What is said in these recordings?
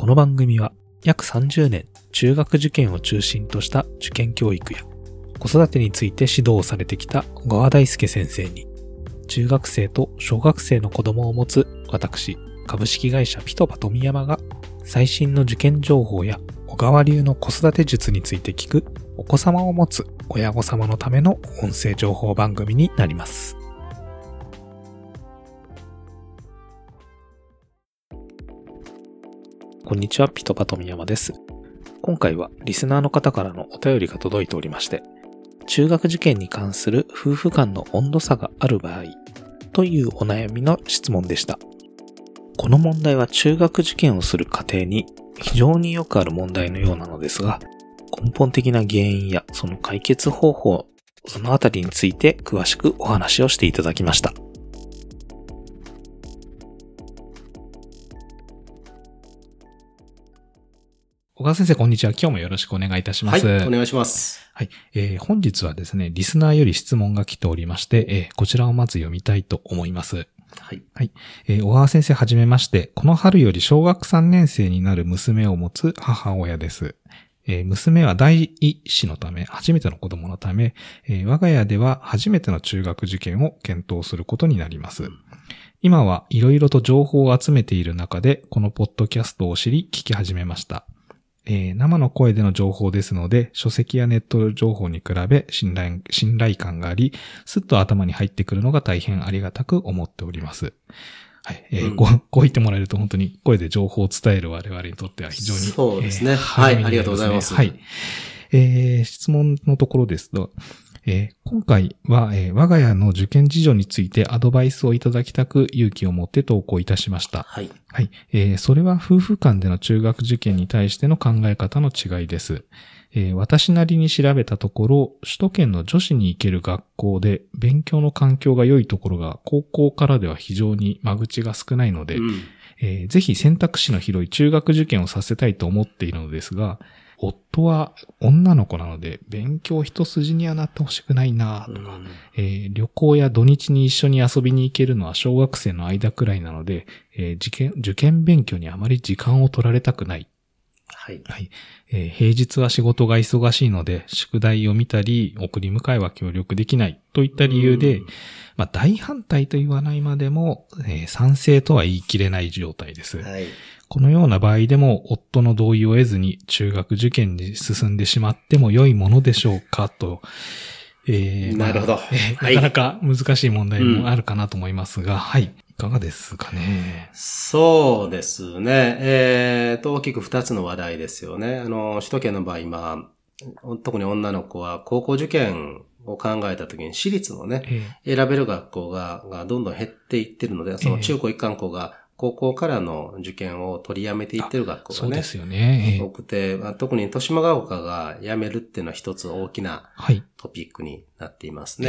この番組は約30年中学受験を中心とした受験教育や子育てについて指導をされてきた小川大輔先生に中学生と小学生の子供を持つ私株式会社ピトパ富山が最新の受験情報や小川流の子育て術について聞くお子様を持つ親御様のための音声情報番組になります。こんにちは、ピトパ富山です。今回はリスナーの方からのお便りが届いておりまして、中学受験に関する夫婦間の温度差がある場合というお悩みの質問でした。この問題は中学受験をする家庭に非常によくある問題のようなのですが、根本的な原因やその解決方法、そのあたりについて詳しくお話をしていただきました。小川先生、こんにちは。今日もよろしくお願いいたします。はい、お願いします。はい。えー本日はですね、リスナーより質問が来ておりまして、えーこちらをまず読みたいと思います。はい。えー小川先生はじめまして、この春より小学3年生になる娘を持つ母親です。えー娘は第一子のため、初めての子供のため、えー我が家では初めての中学受験を検討することになります。今はいろいろと情報を集めている中で、このポッドキャストを知り聞き始めました。えー生の声での情報ですので、書籍やネット情報に比べ信頼信頼感があり、すっと頭に入ってくるのが大変ありがたく思っております。はい。えーうんこうこう言ってもらえると本当に声で情報を伝える我々にとっては非常に。そうですねえーはい励みになりありがとうございますはい。えー質問のところですと、えー今回は、えー我が家の受験事情についてアドバイスをいただきたく勇気を持って投稿いたしました。はい。はい。えーそれは夫婦間での中学受験に対しての考え方の違いです。えー私なりに調べたところ、首都圏の女子に行ける学校で勉強の環境が良いところが高校からでは非常に間口が少ないので、うんえーぜひ選択肢の広い中学受験をさせたいと思っているのですが、夫は女の子なので勉強一筋にはなってほしくないなとか、えー旅行や土日に一緒に遊びに行けるのは小学生の間くらいなので、えー受験、受験勉強にあまり時間を取られたくない。はい。はい。えー平日は仕事が忙しいので、宿題を見たり、送り迎えは協力できないといった理由で、うんまあ大反対と言わないまでも、えー賛成とは言い切れない状態です。はい。このような場合でも、夫の同意を得ずに中学受験に進んでしまっても良いものでしょうかと、えーまあなるほどえーはいなかなか難しい問題もあるかなと思いますが、はい。いかがですかね。そうですね。えーと、大きく二つの話題ですよね。あの、首都圏の場合、今、特に女の子は高校受験を考えたときに私立のね、え選べる学校ががどんどん減っていってるので、その中高一貫校が高校からの受験を取りやめていってる学ー校がねそうで、すよね。えー多くて、まあ特に豊島ヶ丘が辞めるっていうのは一つ大きなはい。トピックになっていますね。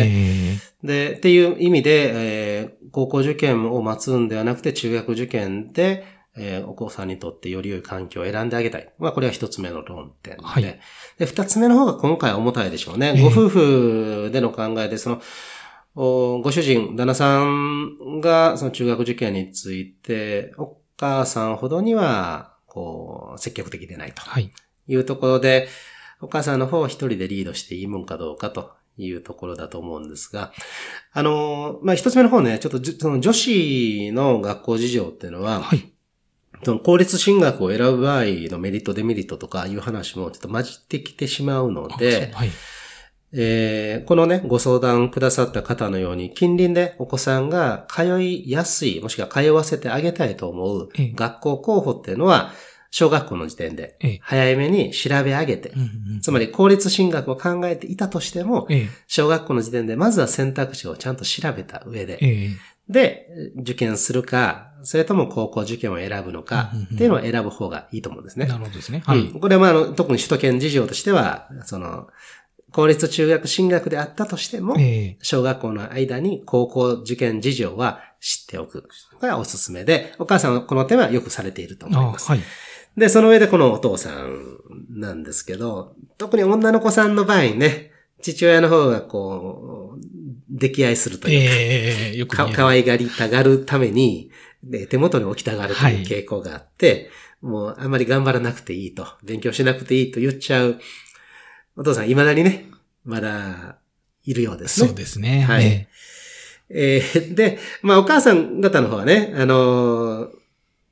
えーで、っていう意味で、えー高校受験を待つんではなくて中学受験で、えーお子さんにとってより良い環境を選んであげたい。まあ、これは一つ目の論点で。はいで、二つ目の方が今回は重たいでしょうね。ええご夫婦での考えで、その、おご主人、旦那さんがその中学受験について、お母さんほどには、こう、積極的でないと。はい。いうところで、お母さんの方を一人でリードしていいもんかどうかというところだと思うんですが、あの、まあ、一つ目の方ね、ちょっとじその女子の学校事情っていうのは、はい。その公立進学を選ぶ場合のメリット、デメリットとかいう話もちょっと混じってきてしまうので、はい。えーこのね、ご相談くださった方のように、近隣でお子さんが通いやすい、もしくは通わせてあげたいと思うええ。学校候補っていうのは、小学校の時点でええ。早めに調べ上げてつまり公立進学を考えていたとしても、え小学校の時点でまずは選択肢をちゃんと調べた上えで、えで、受験するか、それとも高校受験を選ぶのかっていうのを選ぶ方がいいと思うんですね。なるほどですね。はい。うん。これはまああの、特に首都圏事情としては、その、公立中学進学であったとしても、ええ小学校の間に高校受験事情は知っておく。これはおすすめで、お母さんはこの点はよくされていると思いあます。はい。で、その上でこのお父さんなんですけど、特に女の子さんの場合ね、父親の方がこう、溺愛するというか、ええよく見えるか可愛がりたがるために、で、手元に置きたがるという傾向があって、もうあんまり頑張らなくていいと、勉強しなくていいと言っちゃう、お父さん未だにね、まだいるようですね。そうですね。はいええーで、まあお母さん方の方はね、あのー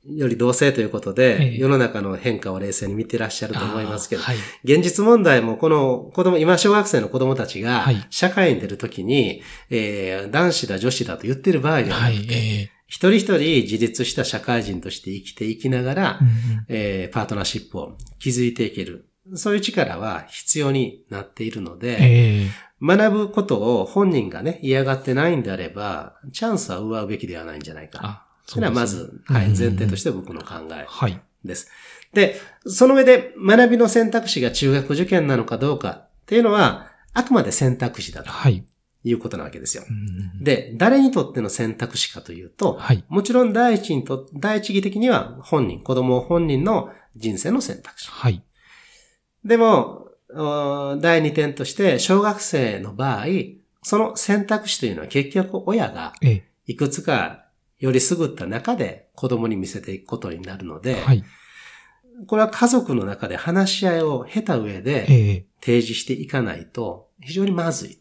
より同性ということで、ええ世の中の変化を冷静に見てらっしゃるえと思いますけど、はい。現実問題もこの子供、今小学生の子供たちがはい社会に出るときに、えー男子だ女子だと言ってる場合でははなくて、。いえ一人一人自立した社会人として生きていきながら、えうんうんえーパートナーシップを築いていける。そういう力は必要になっているので、ええ学ぶことを本人がね、嫌がってないんであれば、チャンスは奪うべきではないんじゃないか。あ、それはまず、はい、前提としてて僕の考えはい。です。で、その上で学びの選択肢が中学受験なのかどうかっていうのは、あくまで選択肢だとはい。いうことなわけですよ。で、誰にとっての選択肢かというと、はい。もちろん第一にと、第一義的には本人、子供本人の人生の選択肢。はい。でも、お第二点として、小学生の場合、その選択肢というのは結局親がええいくつかより優った中で子供に見せていくことになるので、はい。これは家族の中で話し合いを経た上でええ提示していかないと非常にまずい。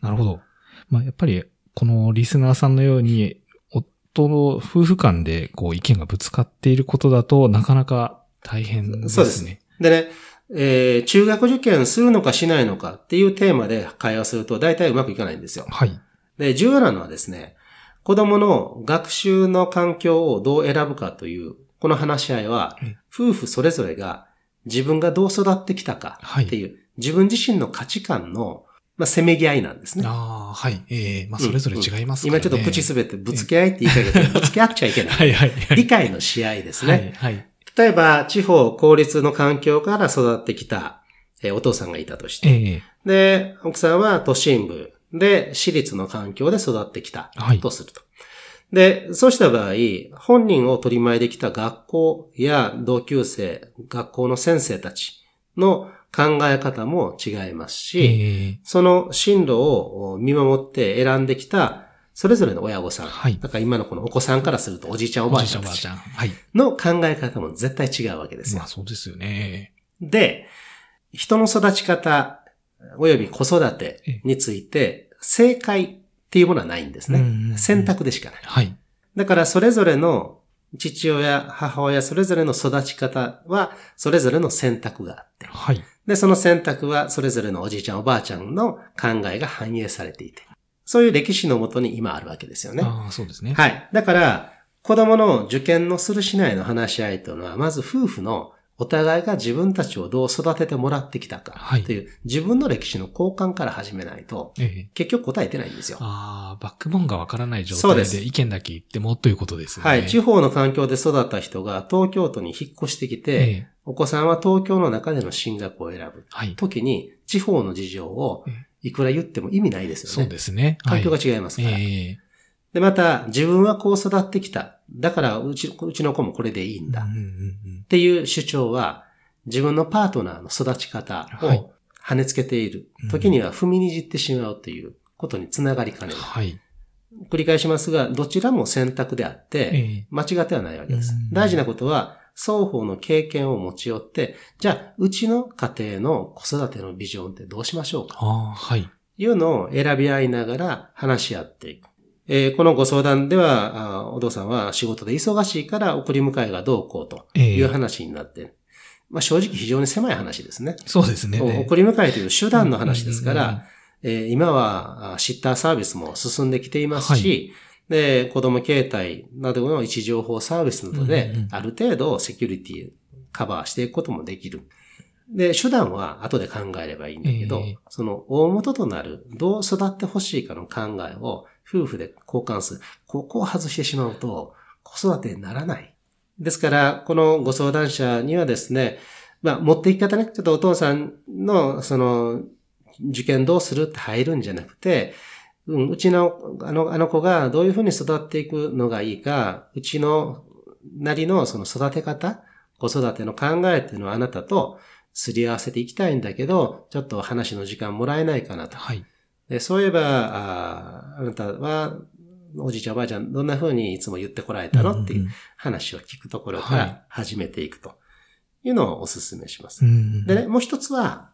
なるほど。まあ、やっぱり、このリスナーさんのように、夫の夫婦間で、こう、意見がぶつかっていることだとなかなか大変ですね。そうですでね、えー中学受験するのかしないのかっていうテーマで会話すると大体うまくいかないんですよ。はい。で、重要なのはですね、子供の学習の環境をどう選ぶかという、この話し合いはえ、夫婦それぞれが自分がどう育ってきたかはいっていう、自分自身の価値観の、まあ、せめぎ合いなんですね。ああ、はい。ええまあ、それぞれ違いますからね。今ちょっと口すべてぶつけ合いって言いかけて、ぶつけ合っちゃいけない。はいはいはい。理解の試合ですね。はいはい。例えば、地方公立の環境から育ってきた、えーお父さんがいたとして、ええ。で、奥さんは都心部。で私立の環境で育ってきた。はい。とすると。で、そうした場合、本人を取り前できた学校や同級生、学校の先生たちの考え方も違いますし、ええ。その進路を見守って選んできた、それぞれの親御さん。はいだから今のこのお子さんからするとおじいちゃんおばあちゃんおちゃんたちばあちゃん。はい。の考え方も絶対違うわけですよまあ、。そうですよね。で、人の育ち方、および子育てについて、正解っていうものはないんですね。うんうんうん選択でしかない。はい。だからそれぞれの父親、母親、それぞれの育ち方は、それぞれの選択があって。はい。で、その選択は、それぞれのおじいちゃん、おばあちゃんの考えが反映されていて。そういう歴史のもとに今あるわけですよね。ああ、そうですね。はい。だから、子供の受験のするしないの話し合いというのは、まず夫婦のお互いが自分たちをどう育ててもらってきたかはいという、自分の歴史の交換から始めないと、ええ結局答えてないんですよ。ああ、バックボーンがわからない状態で意見だけ言ってもということですよね。はい。地方の環境で育った人が東京都に引っ越してきえて、えお子さんは東京の中での進学を選ぶはい。時に、地方の事情をえいくら言っても意味ないですよね。そうですね。はい環境が違いますから。ええで、また、自分はこう育ってきた。だから、うち、うちの子もこれでいいんだ。っていう主張は、自分のパートナーの育ち方はいを跳ねつけている。時には踏みにじってしまうということにつながりかねない。はい。繰り返しますが、どちらも選択であって、ええ間違ってはないわけですうん。大事なことは、双方の経験を持ち寄って、じゃあ、うちの家庭の子育てのビジョンってどうしましょうか？ああ、はい。いうのを選び合いながら話し合っていく。えーこのご相談では、あお父さんは仕事で忙しいから送り迎えがどうこうとええいう話になって、まあ正直非常に狭い話ですね。そうですね。送り迎えという手段の話ですから、えー今はあシッターサービスも進んできていますし、で、子供携帯などの位置情報サービスなどでうん、ある程度セキュリティカバーしていくこともできる。で、手段は後で考えればいいんだけど、ええその大元となるどう育ってほしいかの考えを夫婦で交換する。ここを外してしまうと子育てにならない。ですから、このご相談者にはですね、まあ、持っていき方ね、ちょっとお父さんの、その、受験どうするって入るんじゃなくて、うん、うちの、あの、あの子がどういうふうに育っていくのがいいか、うちのなりのその育て方、子育ての考えっていうのはあなたとすり合わせていきたいんだけど、ちょっと話の時間もらえないかなと。はい。でそういえば、あああなたは、おじいちゃんおばあちゃんどんな風にいつも言ってこられたの？っていううん話を聞くところかはいら始めていくというのをお勧めします。うんでね、もう一つは、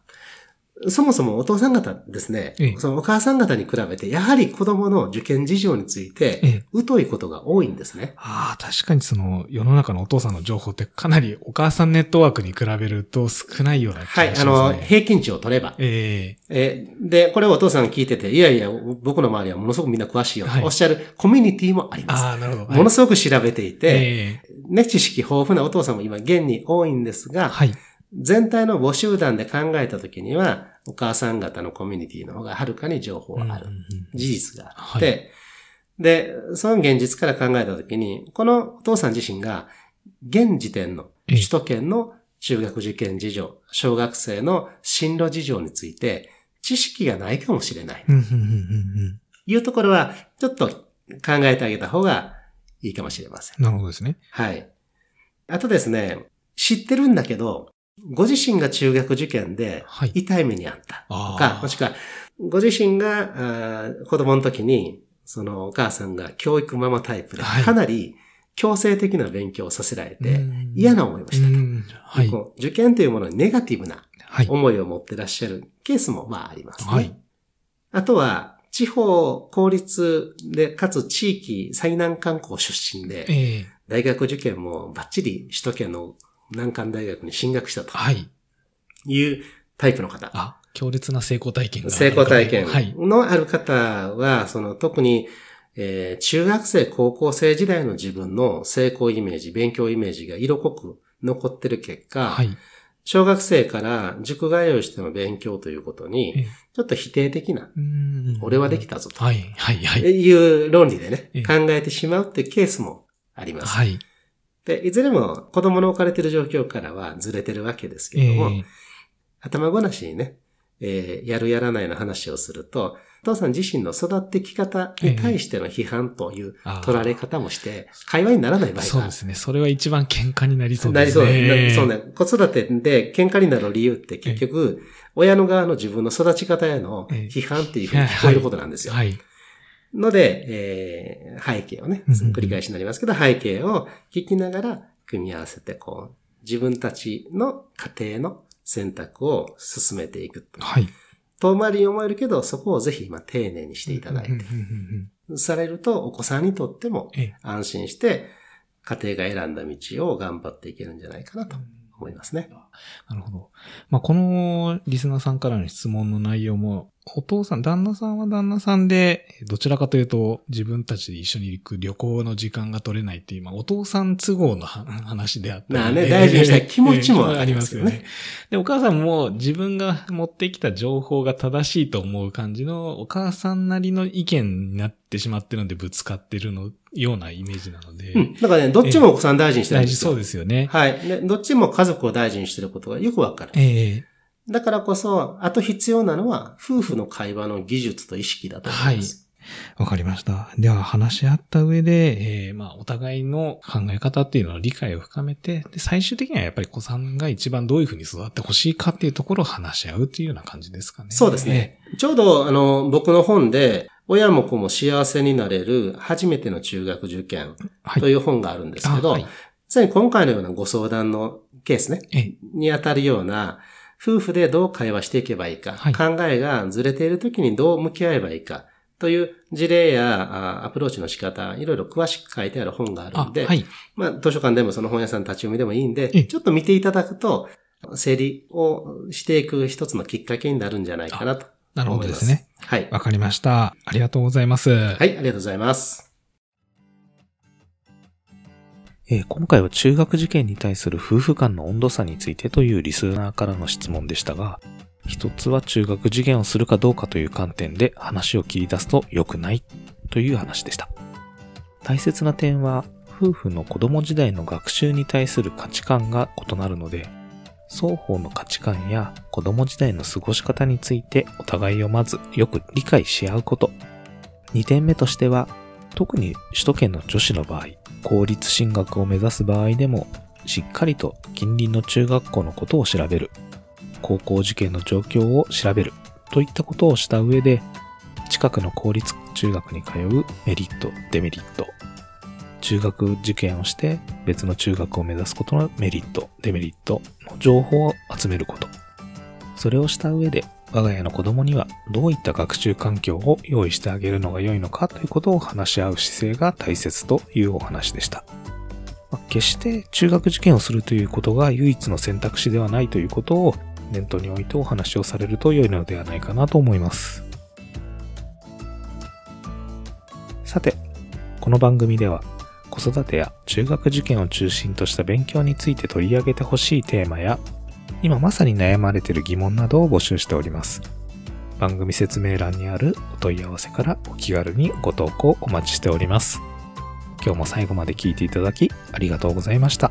そもそもお父さん方ですねええ、そのお母さん方に比べて、やはり子供の受験事情について、ええ。疎いことが多いんですね。ああ、確かにその世の中のお父さんの情報ってかなりお母さんネットワークに比べると少ないような気はい、がしあの、ますね。平均値を取れば。ええーで、これをお父さん聞いてて、いやいや、僕の周りはものすごくみんな詳しいよ。はいおっしゃるコミュニティもありえます。ああ、なるほど。ものすごく調べていて、ええね、知識豊富なお父さんも今現に多いんですが、はい。全体の母集団で考えたときには、お母さん方のコミュニティの方がはるかに情報があるうん。うんうん事実があって、で、その現実から考えたときに、このお父さん自身が、現時点のええ首都圏の中学受験事情、小学生の進路事情について、知識がないかもしれない。いうところは、ちょっと考えてあげた方がいいかもしれません。なるほどですね。はい。あとですね、知ってるんだけど、ご自身が中学受験ではい。痛い目にあったとか、もしくは、ご自身が子供の時に、そのお母さんが教育ママタイプで、はいかなり強制的な勉強をさせられて、うん嫌な思いをしたと。うんはい。受験というものにネガティブなはい。思いを持ってらっしゃるケースもまあありますね。はい。あとは、地方公立で、かつ地域最難関校出身で、ええ大学受験もバッチリ首都圏の難関大学に進学したとはい。いうタイプの方。あ、強烈な成功体験が。成功体験はい。のある方は、その特に、えー中学生、高校生時代の自分の成功イメージ、勉強イメージが色濃く残ってる結果、はい。小学生から塾通いしての勉強ということえに、えちょっと否定的な、うん俺はできたぞとはい。はい。はい。いう論理でねええ、考えてしまうっていうケースもあります。はい。で、いずれも子供の置かれている状況からはずれてるわけですけえれども、え頭ごなしにね、えーやるやらないの話をすると、お父さん自身の育ってき方に対しての批判という取られ方もして、会話にならない場合がそうですね。それは一番喧嘩になりそうなりですそうね。ね。そうね。子育てで喧嘩になる理由って結局、親の側の自分の育ち方へのええ批判っていうふうに聞こえることなんですよ。はい。ので、えー背景をね、繰り返しになりますけど、背景を聞きながら組み合わせて、こう、自分たちの家庭の選択を進めていく。はい。遠回りに思えるけど、そこをぜひ、まあ、丁寧にしていただいて、されると、お子さんにとってもええ安心して、家庭が選んだ道を頑張っていけるんじゃないかなと思いますね。なるほど。まあ、このリスナーさんからの質問の内容も、お父さん、旦那さんは旦那さんで、どちらかというと、自分たちで一緒に行く旅行の時間が取れないっていう、まあ、お父さん都合のは 話であったり。まあね大事にしたい 気持ちもええありますよね。で、お母さんも自分が持ってきた情報が正しいと思う感じの、お母さんなりの意見になってしまってるので、ぶつかってるのようなイメージなので。うん。だからね、どっちもお子さん大事にしてるん大事ですよ。そうですよね。はい。で、どっちも家族を大事にしてることがよくわかる。ええだからこそ、あと必要なのは、夫婦の会話の技術と意識だと思います。わかりました。では話し合った上で、えーまあお互いの考え方っていうのを理解を深めて、で最終的にはやっぱり子さんが一番どういうふうに育ってほしいかっていうところを話し合うっていうような感じですかね。そうですね。ちょうど、あの、僕の本で、親も子も幸せになれる初めての中学受験。という本があるんですけど、あはいさらに今回のようなご相談のケースね、えーに当たるような、夫婦でどう会話していけばいいか、はい考えがずれている時にどう向き合えばいいか、という事例やあアプローチの仕方、いろいろ詳しく書いてある本があるあんで、はい。まあ、図書館でもその本屋さん立ち読みでもいいんでええ、ちょっと見ていただくと、整理をしていく一つのきっかけになるんじゃないかなとなるほ思います。どですね。はい。わかりました。ありがとうございます。はい、ありがとうございます。えー今回は中学受験に対する夫婦間の温度差についてというリスナーからの質問でしたが、一つは中学受験をするかどうかという観点で話を切り出すと良くないという話でした。大切な点は、夫婦の子供時代の学習に対する価値観が異なるので、双方の価値観や子供時代の過ごし方についてお互いをまずよく理解し合うこと。2点目としては、特に首都圏の女子の場合、公立進学を目指す場合でも、しっかりと近隣の中学校のことを調べる、高校受験の状況を調べる、といったことをした上で、近くの公立中学に通うメリット、デメリット。中学受験をして別の中学を目指すことのメリット、デメリットの情報を集めること。それをした上で我が家の子供にはどういった学習環境を用意してあげるのが良いのかということを話し合う姿勢が大切というお話でした。まあ決して中学受験をするということが唯一の選択肢ではないということを念頭に置いてお話をされると良いのではないかなと思います。さて、この番組では子育てや中学受験を中心とした勉強について取り上げてほしいテーマや今まさに悩まれている疑問などを募集しております。番組説明欄にあるお問い合わせからお気軽にご投稿お待ちしております。今日も最後まで聞いていただきありがとうございました。